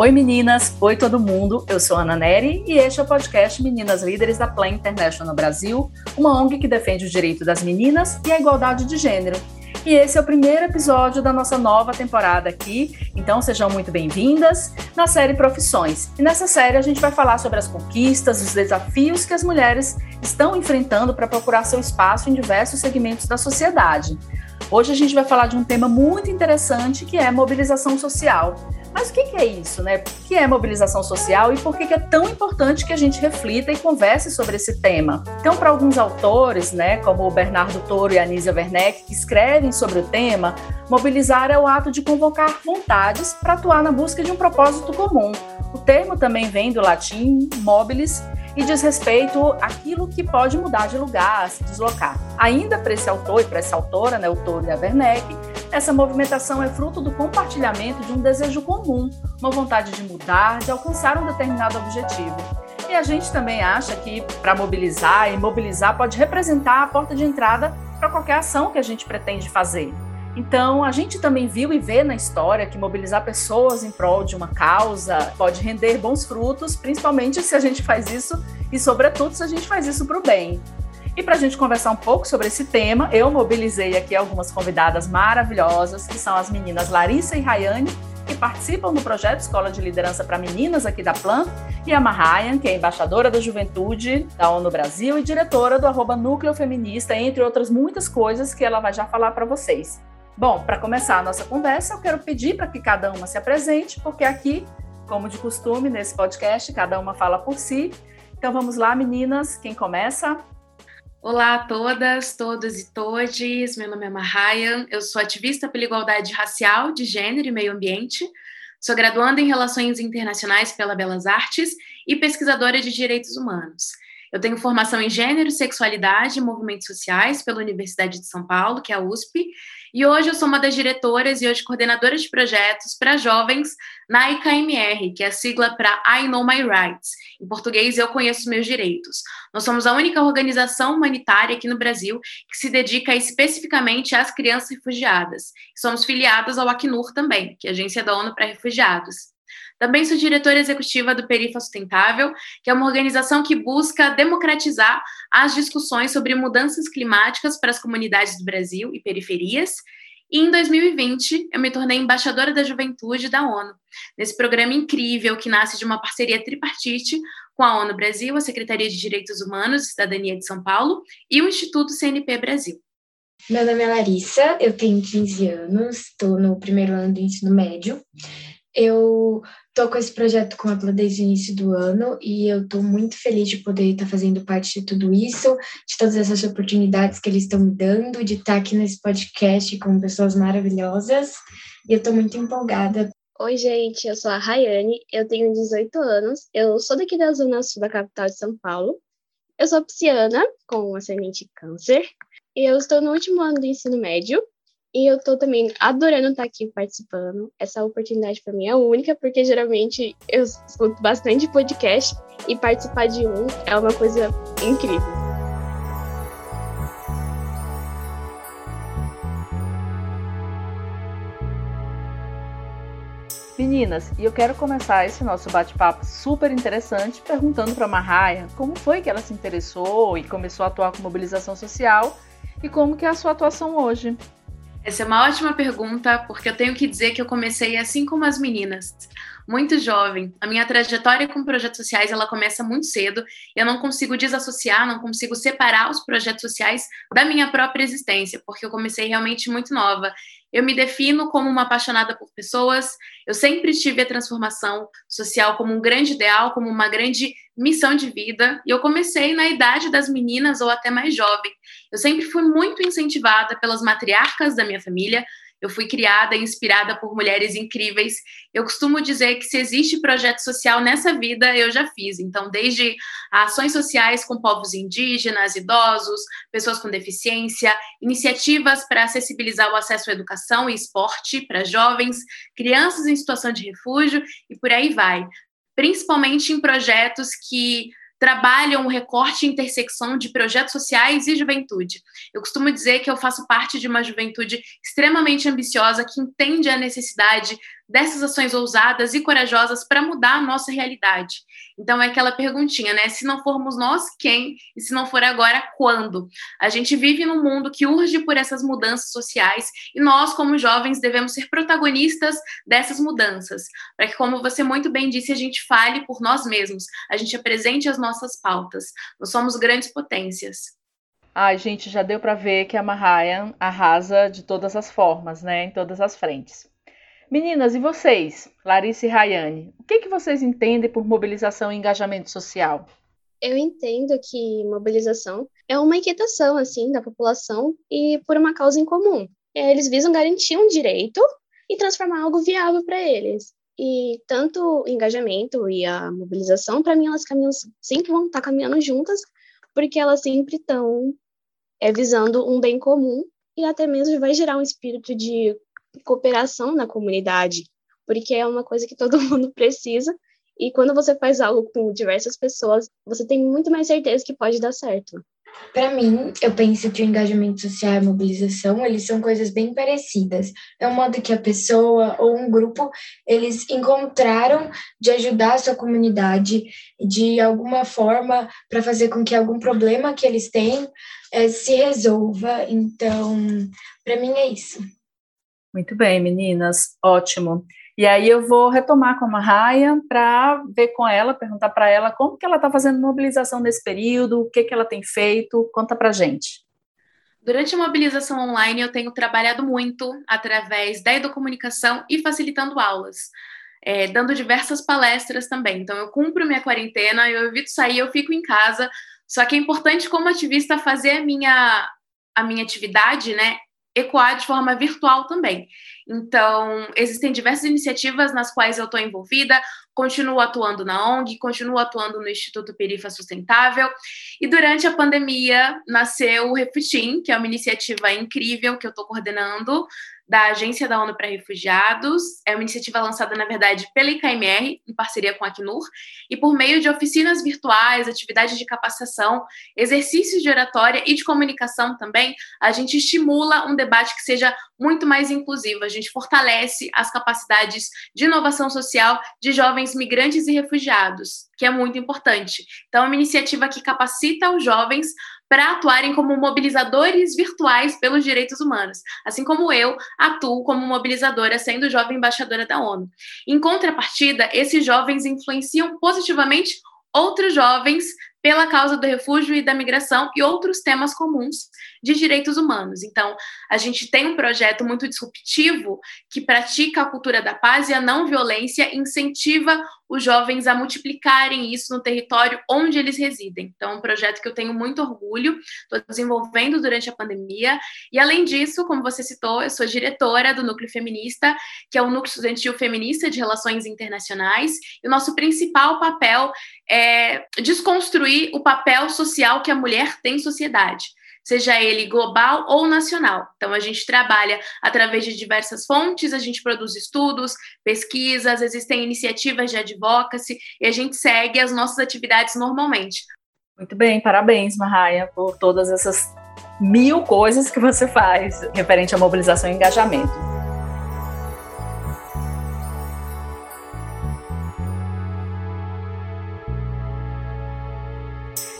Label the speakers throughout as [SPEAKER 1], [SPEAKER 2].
[SPEAKER 1] Oi meninas, oi todo mundo, eu sou Ana Neri e este é o podcast Meninas Líderes da Plan International Brasil, uma ONG que defende o direito das meninas e a igualdade de gênero. E esse é o primeiro episódio da nossa nova temporada aqui, então sejam muito bem-vindas na série Profissões. E nessa série a gente vai falar sobre as conquistas, os desafios que as mulheres estão enfrentando para procurar seu espaço em diversos segmentos da sociedade. Hoje a gente vai falar de um tema muito interessante que é mobilização social. Mas o que é isso, né? O que é mobilização social e por que é tão importante que a gente reflita e converse sobre esse tema? Então, para alguns autores, né, como o Bernardo Toro e a Anísia Werneck, que escrevem sobre o tema, mobilizar é o ato de convocar vontades para atuar na busca de um propósito comum. O termo também vem do latim mobilis, e diz respeito àquilo que pode mudar de lugar, se deslocar. Ainda para esse autor e para essa autora, né, o Toro e a Werneck, essa movimentação é fruto do compartilhamento de um desejo comum, uma vontade de mudar, de alcançar um determinado objetivo. E a gente também acha que para mobilizar e mobilizar pode representar a porta de entrada para qualquer ação que a gente pretende fazer. Então, a gente também viu e vê na história que mobilizar pessoas em prol de uma causa pode render bons frutos, principalmente se a gente faz isso e, sobretudo, se a gente faz isso para o bem. E para a gente conversar um pouco sobre esse tema, eu mobilizei aqui algumas convidadas maravilhosas, que são as meninas Larissa e Rayane, que participam do projeto Escola de Liderança para Meninas aqui da Plan, e a Mahayan, que é embaixadora da Juventude da ONU Brasil e diretora do arroba Núcleo Feminista, entre outras muitas coisas que ela vai já falar para vocês. Bom, para começar a nossa conversa, eu quero pedir para que cada uma se apresente, porque aqui, como de costume, nesse podcast, cada uma fala por si. Então vamos lá, meninas, quem começa?
[SPEAKER 2] Olá a todas, todos e todes. Meu nome é Mahayan, eu sou ativista pela igualdade racial, de gênero e meio ambiente. Sou graduanda em Relações Internacionais pela Belas Artes e pesquisadora de direitos humanos. Eu tenho formação em gênero, sexualidade e movimentos sociais pela Universidade de São Paulo, que é a USP, e hoje eu sou uma das diretoras e hoje coordenadora de projetos para jovens na IKMR, que é a sigla para I Know My Rights. Em português, Eu Conheço Meus Direitos. Nós somos a única organização humanitária aqui no Brasil que se dedica especificamente às crianças refugiadas. Somos filiadas ao Acnur também, que é a Agência da ONU para Refugiados. Também sou diretora executiva do Perifa Sustentável, que é uma organização que busca democratizar as discussões sobre mudanças climáticas para as comunidades do Brasil e periferias. E em 2020, eu me tornei embaixadora da juventude da ONU, nesse programa incrível que nasce de uma parceria tripartite com a ONU Brasil, a Secretaria de Direitos Humanos e Cidadania de São Paulo e o Instituto CNP Brasil.
[SPEAKER 3] Meu nome é Larissa, eu tenho 15 anos, estou no primeiro ano do ensino médio. Eu Estou com esse projeto com a Pla desde o início do ano e eu estou muito feliz de poder estar tá fazendo parte de tudo isso, de todas essas oportunidades que eles estão me dando, de estar tá aqui nesse podcast com pessoas maravilhosas e eu estou muito empolgada.
[SPEAKER 4] Oi, gente, eu sou a Rayane, eu tenho 18 anos, eu sou daqui da Zona Sul da capital de São Paulo. Eu sou pisciana, com ascendente câncer, e eu estou no último ano do ensino médio e eu tô também adorando estar aqui participando. Essa oportunidade para mim é única, porque geralmente eu escuto bastante podcast e participar de um é uma coisa incrível.
[SPEAKER 1] Meninas, e eu quero começar esse nosso bate-papo super interessante perguntando para a Marraia como foi que ela se interessou e começou a atuar com mobilização social e como que é a sua atuação hoje.
[SPEAKER 2] Essa é uma ótima pergunta, porque eu tenho que dizer que eu comecei assim como as meninas, muito jovem. A minha trajetória com projetos sociais, ela começa muito cedo. Eu não consigo desassociar, não consigo separar os projetos sociais da minha própria existência, porque eu comecei realmente muito nova. Eu me defino como uma apaixonada por pessoas. Eu sempre tive a transformação social como um grande ideal, como uma grande missão de vida. E eu comecei na idade das meninas ou até mais jovem. Eu sempre fui muito incentivada pelas matriarcas da minha família, eu fui criada e inspirada por mulheres incríveis. Eu costumo dizer que se existe projeto social nessa vida, eu já fiz. Então, desde ações sociais com povos indígenas, idosos, pessoas com deficiência, iniciativas para acessibilizar o acesso à educação e esporte para jovens, crianças em situação de refúgio e por aí vai. Principalmente em projetos que trabalham o recorte e intersecção de projetos sociais e juventude. Eu costumo dizer que eu faço parte de uma juventude extremamente ambiciosa que entende a necessidade dessas ações ousadas e corajosas para mudar a nossa realidade. Então é aquela perguntinha, né? Se não formos nós, quem? E se não for agora, quando? A gente vive num mundo que urge por essas mudanças sociais e nós, como jovens, devemos ser protagonistas dessas mudanças, para que, como você muito bem disse, a gente fale por nós mesmos, a gente apresente as nossas pautas. Nós somos grandes potências.
[SPEAKER 1] Ai, gente, já deu para ver que a Mahayan arrasa de todas as formas, né? Em todas as frentes. Meninas, e vocês, Larissa e Rayane, o que, que vocês entendem por mobilização e engajamento social?
[SPEAKER 4] Eu entendo que mobilização é uma inquietação, assim, da população e por uma causa em comum. É, eles visam garantir um direito e transformar algo viável para eles. E tanto o engajamento e a mobilização, para mim, elas caminham, sempre vão estar caminhando juntas, porque elas sempre estão é, visando um bem comum e até mesmo vai gerar um espírito de cooperação na comunidade, porque é uma coisa que todo mundo precisa. E quando você faz algo com diversas pessoas, você tem muito mais certeza que pode dar certo.
[SPEAKER 3] Para mim, eu penso que o engajamento social e a mobilização, eles são coisas bem parecidas. É um modo que a pessoa ou um grupo, eles encontraram de ajudar a sua comunidade de alguma forma para fazer com que algum problema que eles têm é, se resolva. Então, para mim é isso.
[SPEAKER 1] Muito bem, meninas, ótimo. E aí eu vou retomar com a Raya para ver com ela, perguntar para ela como que ela está fazendo mobilização nesse período, o que, que ela tem feito, conta para gente.
[SPEAKER 2] Durante a mobilização online, eu tenho trabalhado muito através da educomunicação e facilitando aulas, é, dando diversas palestras também. Então, eu cumpro minha quarentena, eu evito sair, eu fico em casa. Só que é importante, como ativista, fazer a minha, a minha atividade, né? Ecoar de forma virtual também. Então, existem diversas iniciativas nas quais eu estou envolvida, continuo atuando na ONG, continuo atuando no Instituto Perifa Sustentável, e durante a pandemia nasceu o Refutim, que é uma iniciativa incrível que eu estou coordenando, da Agência da ONU para Refugiados. É uma iniciativa lançada, na verdade, pela IKMR, em parceria com a Acnur, e por meio de oficinas virtuais, atividades de capacitação, exercícios de oratória e de comunicação também, a gente estimula um debate que seja muito mais inclusivo. A gente fortalece as capacidades de inovação social de jovens migrantes e refugiados, que é muito importante. Então, é uma iniciativa que capacita os jovens para atuarem como mobilizadores virtuais pelos direitos humanos, assim como eu atuo como mobilizadora, sendo jovem embaixadora da ONU. Em contrapartida, esses jovens influenciam positivamente outros jovens pela causa do refúgio e da migração e outros temas comuns de direitos humanos. Então, a gente tem um projeto muito disruptivo que pratica a cultura da paz e a não violência, incentiva os jovens a multiplicarem isso no território onde eles residem. Então, é um projeto que eu tenho muito orgulho, estou desenvolvendo durante a pandemia. E, além disso, como você citou, eu sou diretora do Núcleo Feminista, que é o Núcleo Estudantil Feminista de Relações Internacionais. E o nosso principal papel é desconstruir o papel social que a mulher tem em sociedade seja ele global ou nacional. Então, a gente trabalha através de diversas fontes, a gente produz estudos, pesquisas, existem iniciativas de advocacy e a gente segue as nossas atividades normalmente.
[SPEAKER 1] Muito bem, parabéns, Marraia, por todas essas mil coisas que você faz referente à mobilização e engajamento.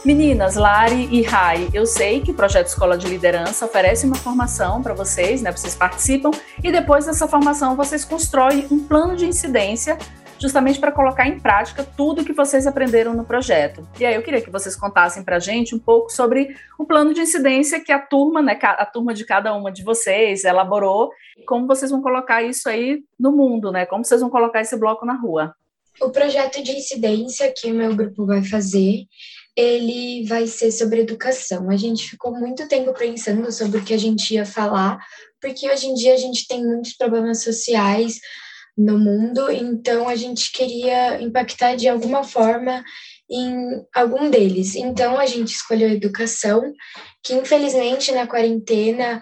[SPEAKER 1] Meninas, Lari e Rai, eu sei que o projeto Escola de Liderança oferece uma formação para vocês, né? Vocês participam e depois dessa formação vocês constroem um plano de incidência justamente para colocar em prática tudo que vocês aprenderam no projeto. E aí eu queria que vocês contassem para a gente um pouco sobre o plano de incidência que a turma, né, a turma de cada uma de vocês elaborou e como vocês vão colocar isso aí no mundo, né? Como vocês vão colocar esse bloco na rua.
[SPEAKER 3] O projeto de incidência que o meu grupo vai fazer ele vai ser sobre educação. A gente ficou muito tempo pensando sobre o que a gente ia falar, porque hoje em dia a gente tem muitos problemas sociais no mundo, então a gente queria impactar de alguma forma em algum deles. Então a gente escolheu educação, que infelizmente na quarentena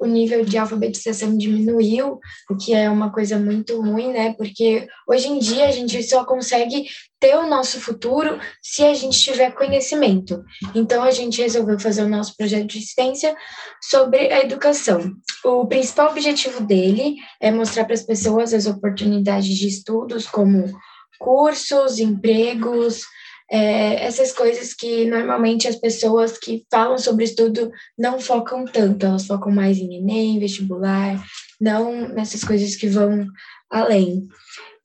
[SPEAKER 3] o nível de alfabetização diminuiu, o que é uma coisa muito ruim, né? Porque hoje em dia a gente só consegue ter o nosso futuro se a gente tiver conhecimento. Então a gente resolveu fazer o nosso projeto de ciência sobre a educação. O principal objetivo dele é mostrar para as pessoas as oportunidades de estudos como cursos, empregos, é, essas coisas que normalmente as pessoas que falam sobre estudo não focam tanto, elas focam mais em Enem, vestibular, não nessas coisas que vão além.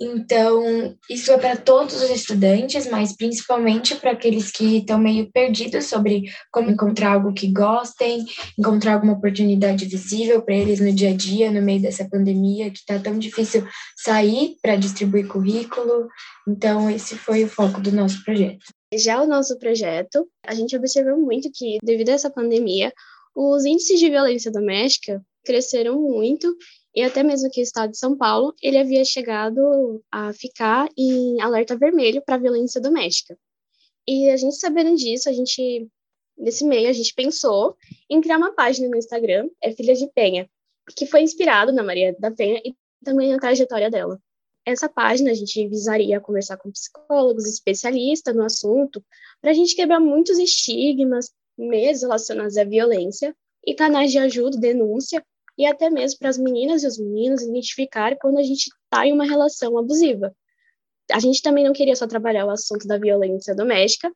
[SPEAKER 3] Então, isso é para todos os estudantes, mas principalmente para aqueles que estão meio perdidos sobre como encontrar algo que gostem, encontrar alguma oportunidade visível para eles no dia a dia, no meio dessa pandemia que está tão difícil sair para distribuir currículo. Então, esse foi o foco do nosso projeto.
[SPEAKER 4] Já o nosso projeto, a gente observou muito que, devido a essa pandemia, os índices de violência doméstica cresceram muito e até mesmo que o estado de São Paulo, ele havia chegado a ficar em alerta vermelho para violência doméstica. E a gente sabendo disso, a gente nesse meio a gente pensou em criar uma página no Instagram, é Filha de Penha, que foi inspirado na Maria da Penha e também na trajetória dela. Essa página a gente visaria conversar com psicólogos, especialistas no assunto, para a gente quebrar muitos estigmas, mesmo relacionados à violência, e canais de ajuda, denúncia, e até mesmo para as meninas e os meninos identificar quando a gente está em uma relação abusiva. A gente também não queria só trabalhar o assunto da violência doméstica,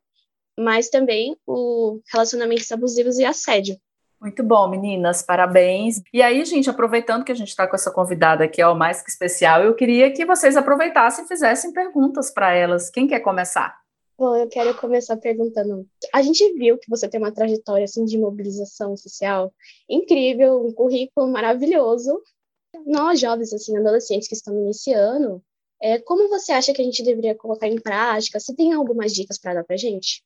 [SPEAKER 4] mas também o relacionamentos abusivos e assédio.
[SPEAKER 1] Muito bom, meninas, parabéns. E aí, gente, aproveitando que a gente está com essa convidada aqui, ó, mais que especial, eu queria que vocês aproveitassem e fizessem perguntas para elas. Quem quer começar?
[SPEAKER 4] Bom, eu quero começar perguntando. A gente viu que você tem uma trajetória assim de mobilização social incrível, um currículo maravilhoso. Nós jovens assim, adolescentes que estamos iniciando, é, como você acha que a gente deveria colocar em prática? Você tem algumas dicas para dar para gente?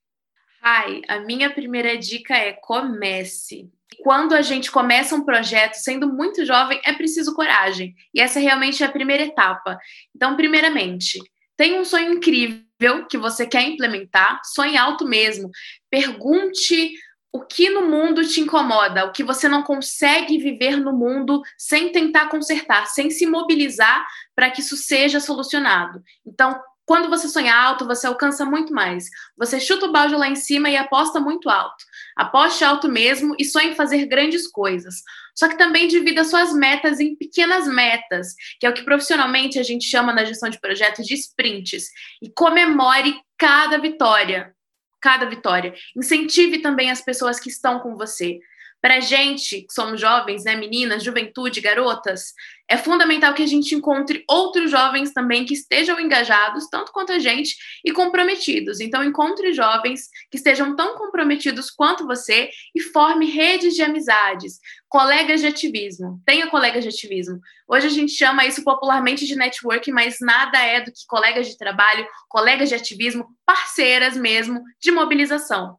[SPEAKER 2] Ai, a minha primeira dica é comece. Quando a gente começa um projeto sendo muito jovem, é preciso coragem. E essa realmente é a primeira etapa. Então, primeiramente, tem um sonho incrível que você quer implementar, sonhe alto mesmo. Pergunte o que no mundo te incomoda, o que você não consegue viver no mundo sem tentar consertar, sem se mobilizar para que isso seja solucionado. Então, quando você sonha alto, você alcança muito mais. Você chuta o balde lá em cima e aposta muito alto. Aposte alto mesmo e sonhe em fazer grandes coisas. Só que também divida suas metas em pequenas metas, que é o que profissionalmente a gente chama na gestão de projetos de sprints. E comemore cada vitória. Cada vitória. Incentive também as pessoas que estão com você. Para gente, que somos jovens, né, meninas, juventude, garotas, é fundamental que a gente encontre outros jovens também que estejam engajados, tanto quanto a gente, e comprometidos. Então, encontre jovens que estejam tão comprometidos quanto você e forme redes de amizades, colegas de ativismo. Tenha colegas de ativismo. Hoje a gente chama isso popularmente de networking, mas nada é do que colegas de trabalho, colegas de ativismo, parceiras mesmo de mobilização.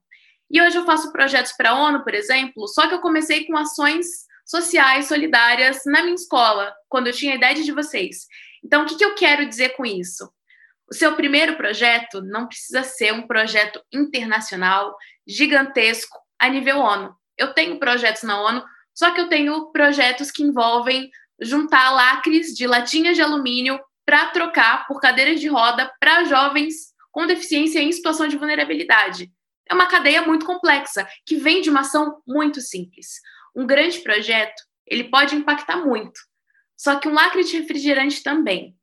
[SPEAKER 2] E hoje eu faço projetos para a ONU, por exemplo, só que eu comecei com ações sociais, solidárias na minha escola, quando eu tinha a idade de vocês. Então, o que, que eu quero dizer com isso? O seu primeiro projeto não precisa ser um projeto internacional, gigantesco, a nível ONU. Eu tenho projetos na ONU, só que eu tenho projetos que envolvem juntar lacres de latinhas de alumínio para trocar por cadeiras de roda para jovens com deficiência em situação de vulnerabilidade é uma cadeia muito complexa, que vem de uma ação muito simples. Um grande projeto, ele pode impactar muito, só que um lacre de refrigerante também.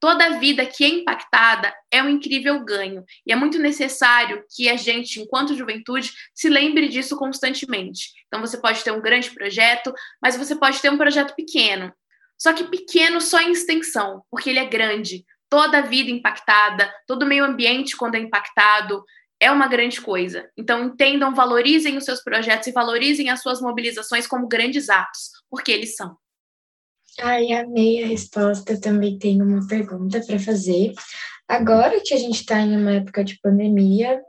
[SPEAKER 2] Toda vida que é impactada é um incrível ganho, e é muito necessário que a gente, enquanto juventude, se lembre disso constantemente. Então, você pode ter um grande projeto, mas você pode ter um projeto pequeno. Só que pequeno só em extensão, porque ele é grande. Toda a vida impactada, todo o meio ambiente, quando é impactado, é uma grande coisa. Então, entendam, valorizem os seus projetos e valorizem as suas mobilizações como grandes atos, porque eles são.
[SPEAKER 3] Ai, amei a resposta. Eu também tenho uma pergunta para fazer. Agora que a gente está em uma época de pandemia,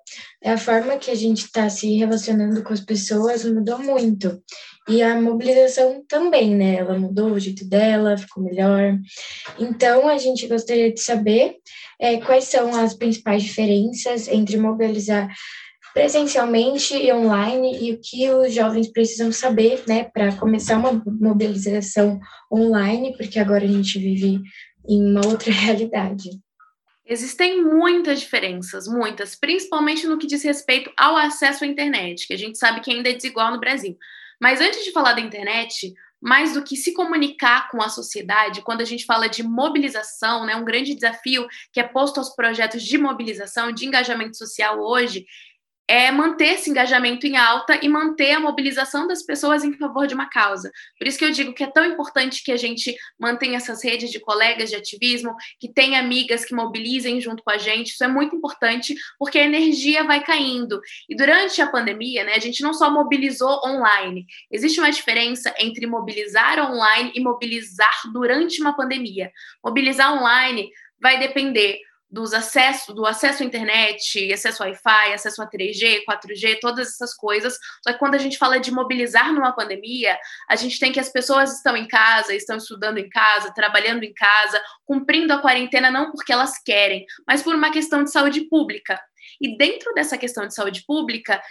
[SPEAKER 3] a forma que a gente está se relacionando com as pessoas mudou muito. E a mobilização também, né? Ela mudou o jeito dela, ficou melhor. Então, a gente gostaria de saber é, quais são as principais diferenças entre mobilizar presencialmente e online e o que os jovens precisam saber, né, para começar uma mobilização online, porque agora a gente vive em uma outra realidade.
[SPEAKER 2] Existem muitas diferenças, muitas, principalmente no que diz respeito ao acesso à internet, que a gente sabe que ainda é desigual no Brasil. Mas antes de falar da internet, mais do que se comunicar com a sociedade, quando a gente fala de mobilização, né, um grande desafio que é posto aos projetos de mobilização, de engajamento social hoje, é manter esse engajamento em alta e manter a mobilização das pessoas em favor de uma causa. Por isso que eu digo que é tão importante que a gente mantenha essas redes de colegas de ativismo, que tenha amigas que mobilizem junto com a gente. Isso é muito importante porque a energia vai caindo. E durante a pandemia, né, a gente não só mobilizou online. Existe uma diferença entre mobilizar online e mobilizar durante uma pandemia. Mobilizar online vai depender dos acessos, do acesso à internet, acesso Wi-Fi, acesso a 3G, 4G, todas essas coisas. Só que quando a gente fala de mobilizar numa pandemia, a gente tem que as pessoas estão em casa, estão estudando em casa, trabalhando em casa, cumprindo a quarentena não porque elas querem, mas por uma questão de saúde pública. E dentro dessa questão de saúde pública,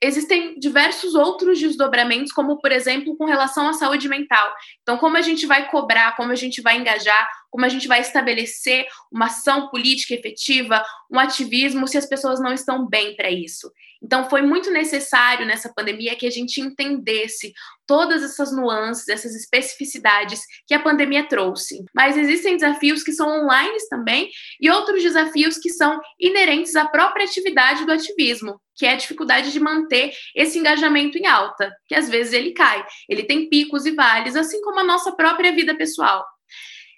[SPEAKER 2] existem diversos outros desdobramentos, como, por exemplo, com relação à saúde mental. Então, como a gente vai cobrar, como a gente vai engajar, como a gente vai estabelecer uma ação política efetiva, um ativismo, se as pessoas não estão bem para isso. Então, foi muito necessário nessa pandemia que a gente entendesse todas essas nuances, essas especificidades que a pandemia trouxe. Mas existem desafios que são online também e outros desafios que são inerentes à própria atividade do ativismo, que é a dificuldade de manter esse engajamento em alta, que às vezes ele cai. Ele tem picos e vales, assim como a nossa própria vida pessoal.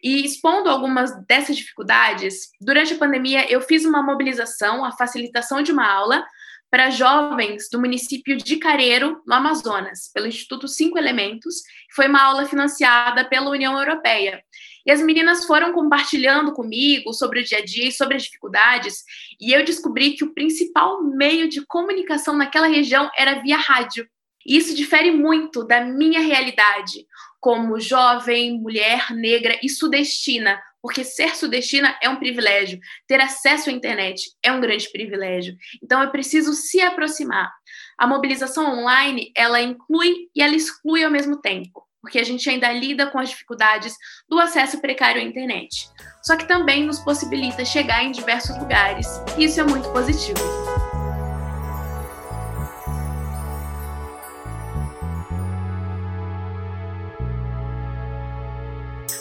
[SPEAKER 2] E expondo algumas dessas dificuldades, durante a pandemia eu fiz uma mobilização, a facilitação de uma aula para jovens do município de Careiro, no Amazonas, pelo Instituto Cinco Elementos. Foi uma aula financiada pela União Europeia. E as meninas foram compartilhando comigo sobre o dia a dia e sobre as dificuldades, e eu descobri que o principal meio de comunicação naquela região era via rádio. E isso difere muito da minha realidade como jovem, mulher, negra e sudestina, porque ser sudestina é um privilégio, ter acesso à internet é um grande privilégio. Então é preciso se aproximar. A mobilização online, ela inclui e ela exclui ao mesmo tempo, porque a gente ainda lida com as dificuldades do acesso precário à internet. Só que também nos possibilita chegar em diversos lugares, e isso é muito positivo.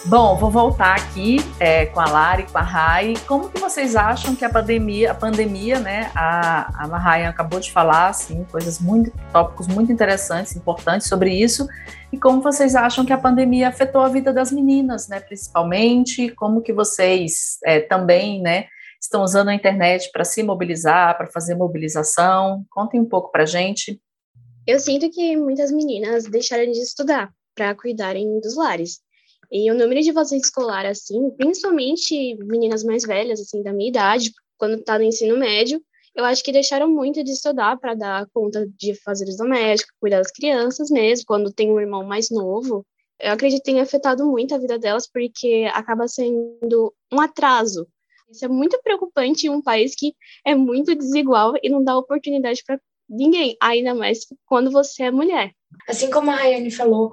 [SPEAKER 1] Bom, vou voltar aqui é, com a Lari, com a Rai. Como que vocês acham que a pandemia, a pandemia, né? A, a Ryan acabou de falar, assim, coisas muito, tópicos muito interessantes, importantes sobre isso. E como vocês acham que a pandemia afetou a vida das meninas, né? Principalmente, como que vocês é, também, né? Estão usando a internet para se mobilizar, para fazer mobilização? Contem um pouco para gente.
[SPEAKER 4] Eu sinto que muitas meninas deixaram de estudar para cuidarem dos lares. E o número de evasão escolar, assim, principalmente meninas mais velhas, assim, da minha idade, quando tá no ensino médio, eu acho que deixaram muito de estudar para dar conta de fazeres domésticos, cuidar das crianças mesmo, quando tem um irmão mais novo. Eu acredito que tenha afetado muito a vida delas, porque acaba sendo um atraso. Isso é muito preocupante em um país que é muito desigual e não dá oportunidade para ninguém, ainda mais quando você é mulher.
[SPEAKER 3] Assim como a Rayane falou,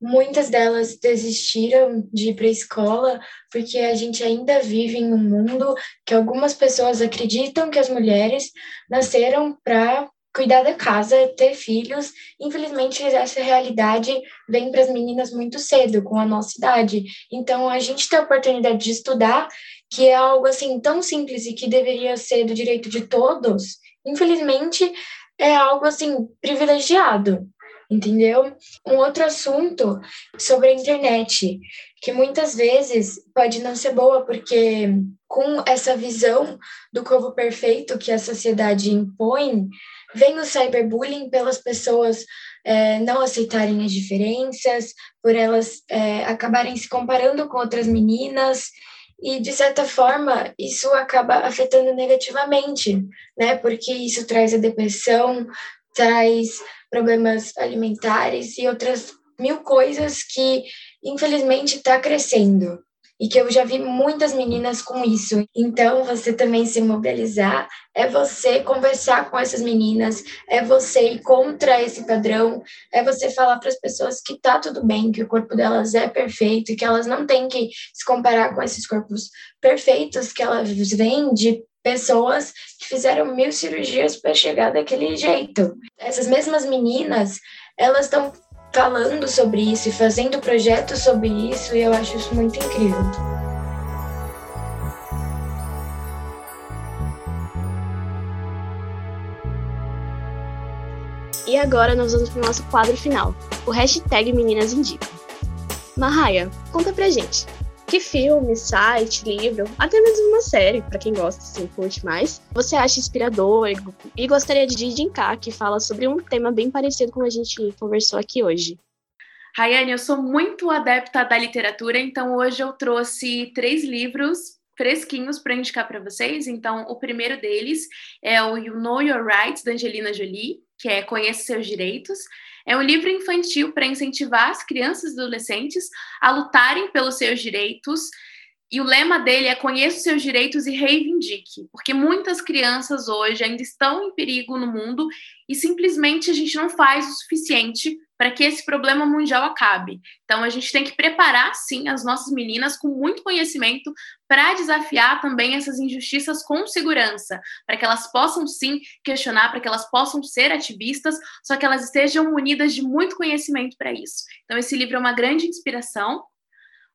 [SPEAKER 3] Muitas delas desistiram de ir para a escola porque a gente ainda vive em um mundo que algumas pessoas acreditam que as mulheres nasceram para cuidar da casa, ter filhos. Infelizmente, essa realidade vem para as meninas muito cedo, com a nossa idade. Então, a gente tem a oportunidade de estudar, que é algo assim tão simples e que deveria ser do direito de todos. Infelizmente, é algo assim privilegiado entendeu? Um outro assunto sobre a internet, que muitas vezes pode não ser boa, porque com essa visão do corpo perfeito que a sociedade impõe, vem o cyberbullying pelas pessoas é, não aceitarem as diferenças, por elas é, acabarem se comparando com outras meninas, e de certa forma isso acaba afetando negativamente, né? Porque isso traz a depressão, traz problemas alimentares e outras mil coisas que, infelizmente, está crescendo. e que eu já vi muitas meninas com isso. Então, você também se mobilizar é você conversar com essas meninas, é você ir contra esse padrão, é você falar para as pessoas que tá tudo bem, que o corpo delas é perfeito e que elas não têm que se comparar com esses corpos perfeitos que elas vêm de pessoas que fizeram mil cirurgias para chegar daquele jeito. Essas mesmas meninas, elas estão falando sobre isso e fazendo projetos sobre isso, e eu acho isso muito incrível.
[SPEAKER 4] E agora nós vamos para o nosso quadro final, o hashtag Meninas Indicam. Mahaya, conta pra gente. Que filme, site, livro, até mesmo uma série, para quem gosta, assim, curte mais, você acha inspirador e gostaria de indicar que fala sobre um tema bem parecido com a gente conversou aqui hoje?
[SPEAKER 2] Rayane, eu sou muito adepta da literatura, então hoje eu trouxe três livros fresquinhos para indicar para vocês. Então, o primeiro deles é o You Know Your Rights, da Angelina Jolie, que é Conheça Seus Direitos. É um livro infantil para incentivar as crianças e adolescentes a lutarem pelos seus direitos. E o lema dele é conheça os seus direitos e reivindique, porque muitas crianças hoje ainda estão em perigo no mundo e simplesmente a gente não faz o suficiente para que esse problema mundial acabe. Então, a gente tem que preparar, sim, as nossas meninas com muito conhecimento para desafiar também essas injustiças com segurança, para que elas possam, sim, questionar, para que elas possam ser ativistas, só que elas estejam munidas de muito conhecimento para isso. Então, esse livro é uma grande inspiração.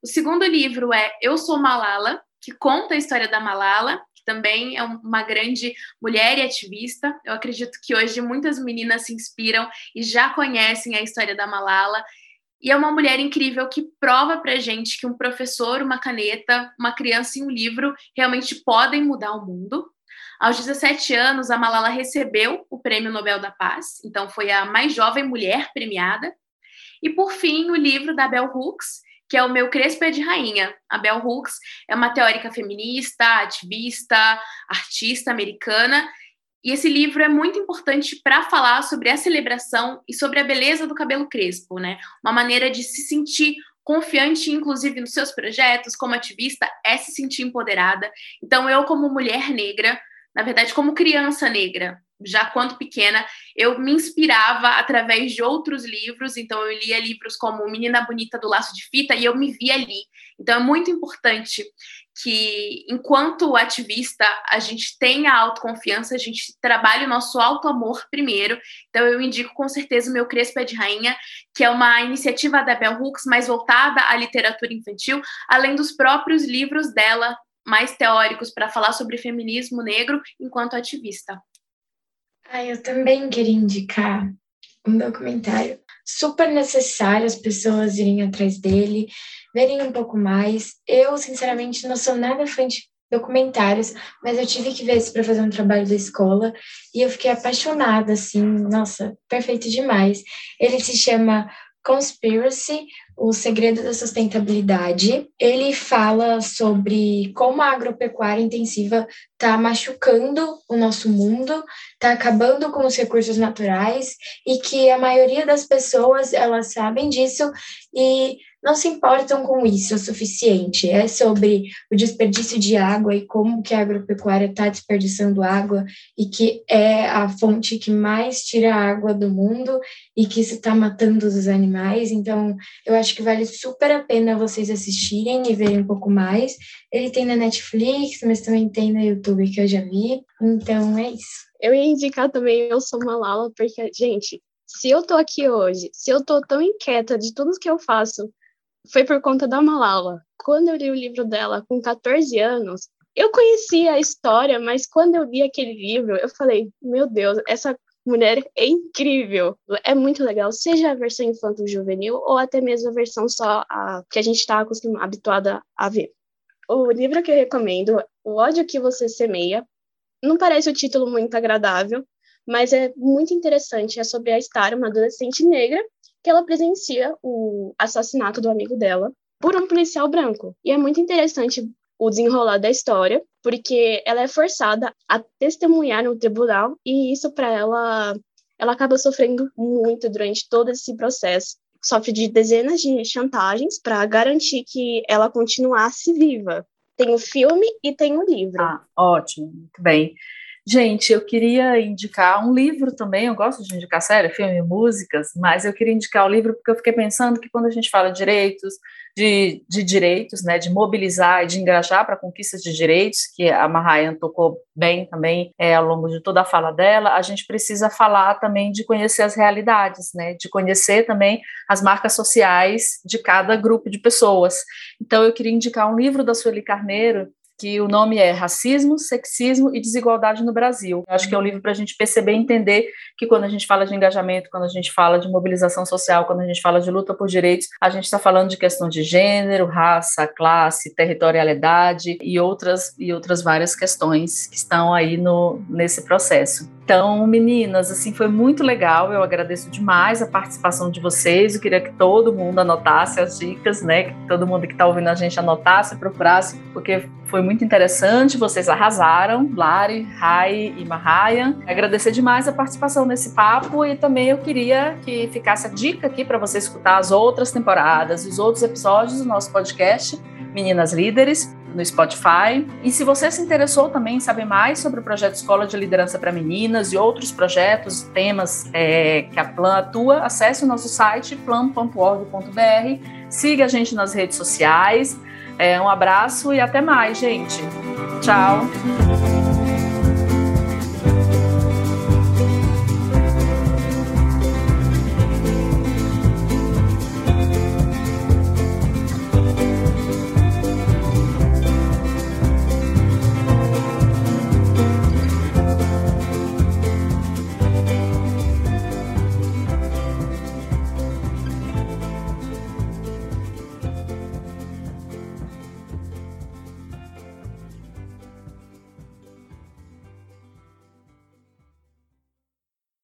[SPEAKER 2] O segundo livro é Eu Sou Malala, que conta a história da Malala, que também é uma grande mulher e ativista. Eu acredito que hoje muitas meninas se inspiram e já conhecem a história da Malala. E é uma mulher incrível que prova pra gente que um professor, uma caneta, uma criança e um livro realmente podem mudar o mundo. Aos 17 anos, a Malala recebeu o Prêmio Nobel da Paz, então foi a mais jovem mulher premiada. E por fim, o livro da Bell Hooks, que é o meu Crespo é de Rainha. A Bell Hooks é uma teórica feminista, ativista, artista americana. E esse livro é muito importante para falar sobre a celebração e sobre a beleza do cabelo crespo, né? Uma maneira de se sentir confiante, inclusive, nos seus projetos, como ativista, é se sentir empoderada. Então, eu, como mulher negra, na verdade, como criança negra, já quando pequena, eu me inspirava através de outros livros. Então, eu lia livros como Menina Bonita do Laço de Fita e eu me via ali. Então, é muito importante que, enquanto ativista, a gente tenha autoconfiança, a gente trabalhe o nosso auto-amor primeiro. Então, eu indico com certeza o meu Crespo é de Rainha, que é uma iniciativa da Bell Hooks mais voltada à literatura infantil, além dos próprios livros dela mais teóricos para falar sobre feminismo negro enquanto ativista.
[SPEAKER 3] Ah, eu também queria indicar um documentário super necessário as pessoas irem atrás dele, verem um pouco mais. Eu, sinceramente, não sou nada fã de documentários, mas eu tive que ver esse para fazer um trabalho da escola e eu fiquei apaixonada, assim, nossa, perfeito demais. Ele se chama Conspiracy, o segredo da sustentabilidade. Ele fala sobre como a agropecuária intensiva está machucando o nosso mundo, está acabando com os recursos naturais e que a maioria das pessoas elas sabem disso e não se importam com isso o suficiente. É sobre o desperdício de água e como que a agropecuária está desperdiçando água e que é a fonte que mais tira água do mundo e que isso está matando os animais. Então, eu acho que vale super a pena vocês assistirem e verem um pouco mais. Ele tem na Netflix, mas também tem no YouTube que eu já vi. Então, é isso.
[SPEAKER 4] Eu ia indicar também Eu Sou Malala, porque, gente, se eu tô aqui hoje, se eu tô tão inquieta de tudo que eu faço, foi por conta da Malala. Quando eu li o livro dela com 14 anos, eu conhecia a história, mas quando eu li aquele livro, eu falei: meu Deus, essa mulher é incrível, é muito legal, seja a versão infanto-juvenil ou até mesmo a versão só a, que a gente está habituada a ver. O livro que eu recomendo, O ódio que você semeia, não parece o título muito agradável, mas é muito interessante. É sobre a Star, uma adolescente negra, que ela presencia o assassinato do amigo dela por um policial branco. E é muito interessante o desenrolar da história, porque ela é forçada a testemunhar no tribunal e isso para ela ela acaba sofrendo muito durante todo esse processo. sofre de dezenas de chantagens para garantir que ela continuasse viva. Tem o filme e tem o livro.
[SPEAKER 1] Ah, ótimo, muito bem. Gente, eu queria indicar um livro também. Eu gosto de indicar série, filme, músicas, mas eu queria indicar o livro porque eu fiquei pensando que quando a gente fala de direitos, de, de direitos, né, de mobilizar e de engajar para conquistas de direitos, que a Mahayan tocou bem também é, ao longo de toda a fala dela, a gente precisa falar também de conhecer as realidades, né, de conhecer também as marcas sociais de cada grupo de pessoas. Então, eu queria indicar um livro da Sueli Carneiro, que o nome é Racismo, Sexismo e Desigualdade no Brasil. Eu acho que é um livro para a gente perceber e entender que quando a gente fala de engajamento, quando a gente fala de mobilização social, quando a gente fala de luta por direitos, a gente está falando de questão de gênero, raça, classe, territorialidade e outras e outras várias questões que estão aí no, nesse processo. Então, meninas, assim, foi muito legal. Eu agradeço demais a participação de vocês. Eu queria que todo mundo anotasse as dicas, né? Que todo mundo que está ouvindo a gente anotasse, procurasse, porque foi muito interessante. Vocês arrasaram, Lari, Rai e Mahaya. Agradecer demais a participação nesse papo e também eu queria que ficasse a dica aqui para você escutar as outras temporadas, os outros episódios do nosso podcast Meninas Líderes no Spotify. E se você se interessou também em saber mais sobre o projeto Escola de Liderança para Meninas e outros projetos, temas é, que a Plan atua, acesse o nosso site plan.org.br, siga a gente nas redes sociais. É, um abraço e até mais, gente. Tchau.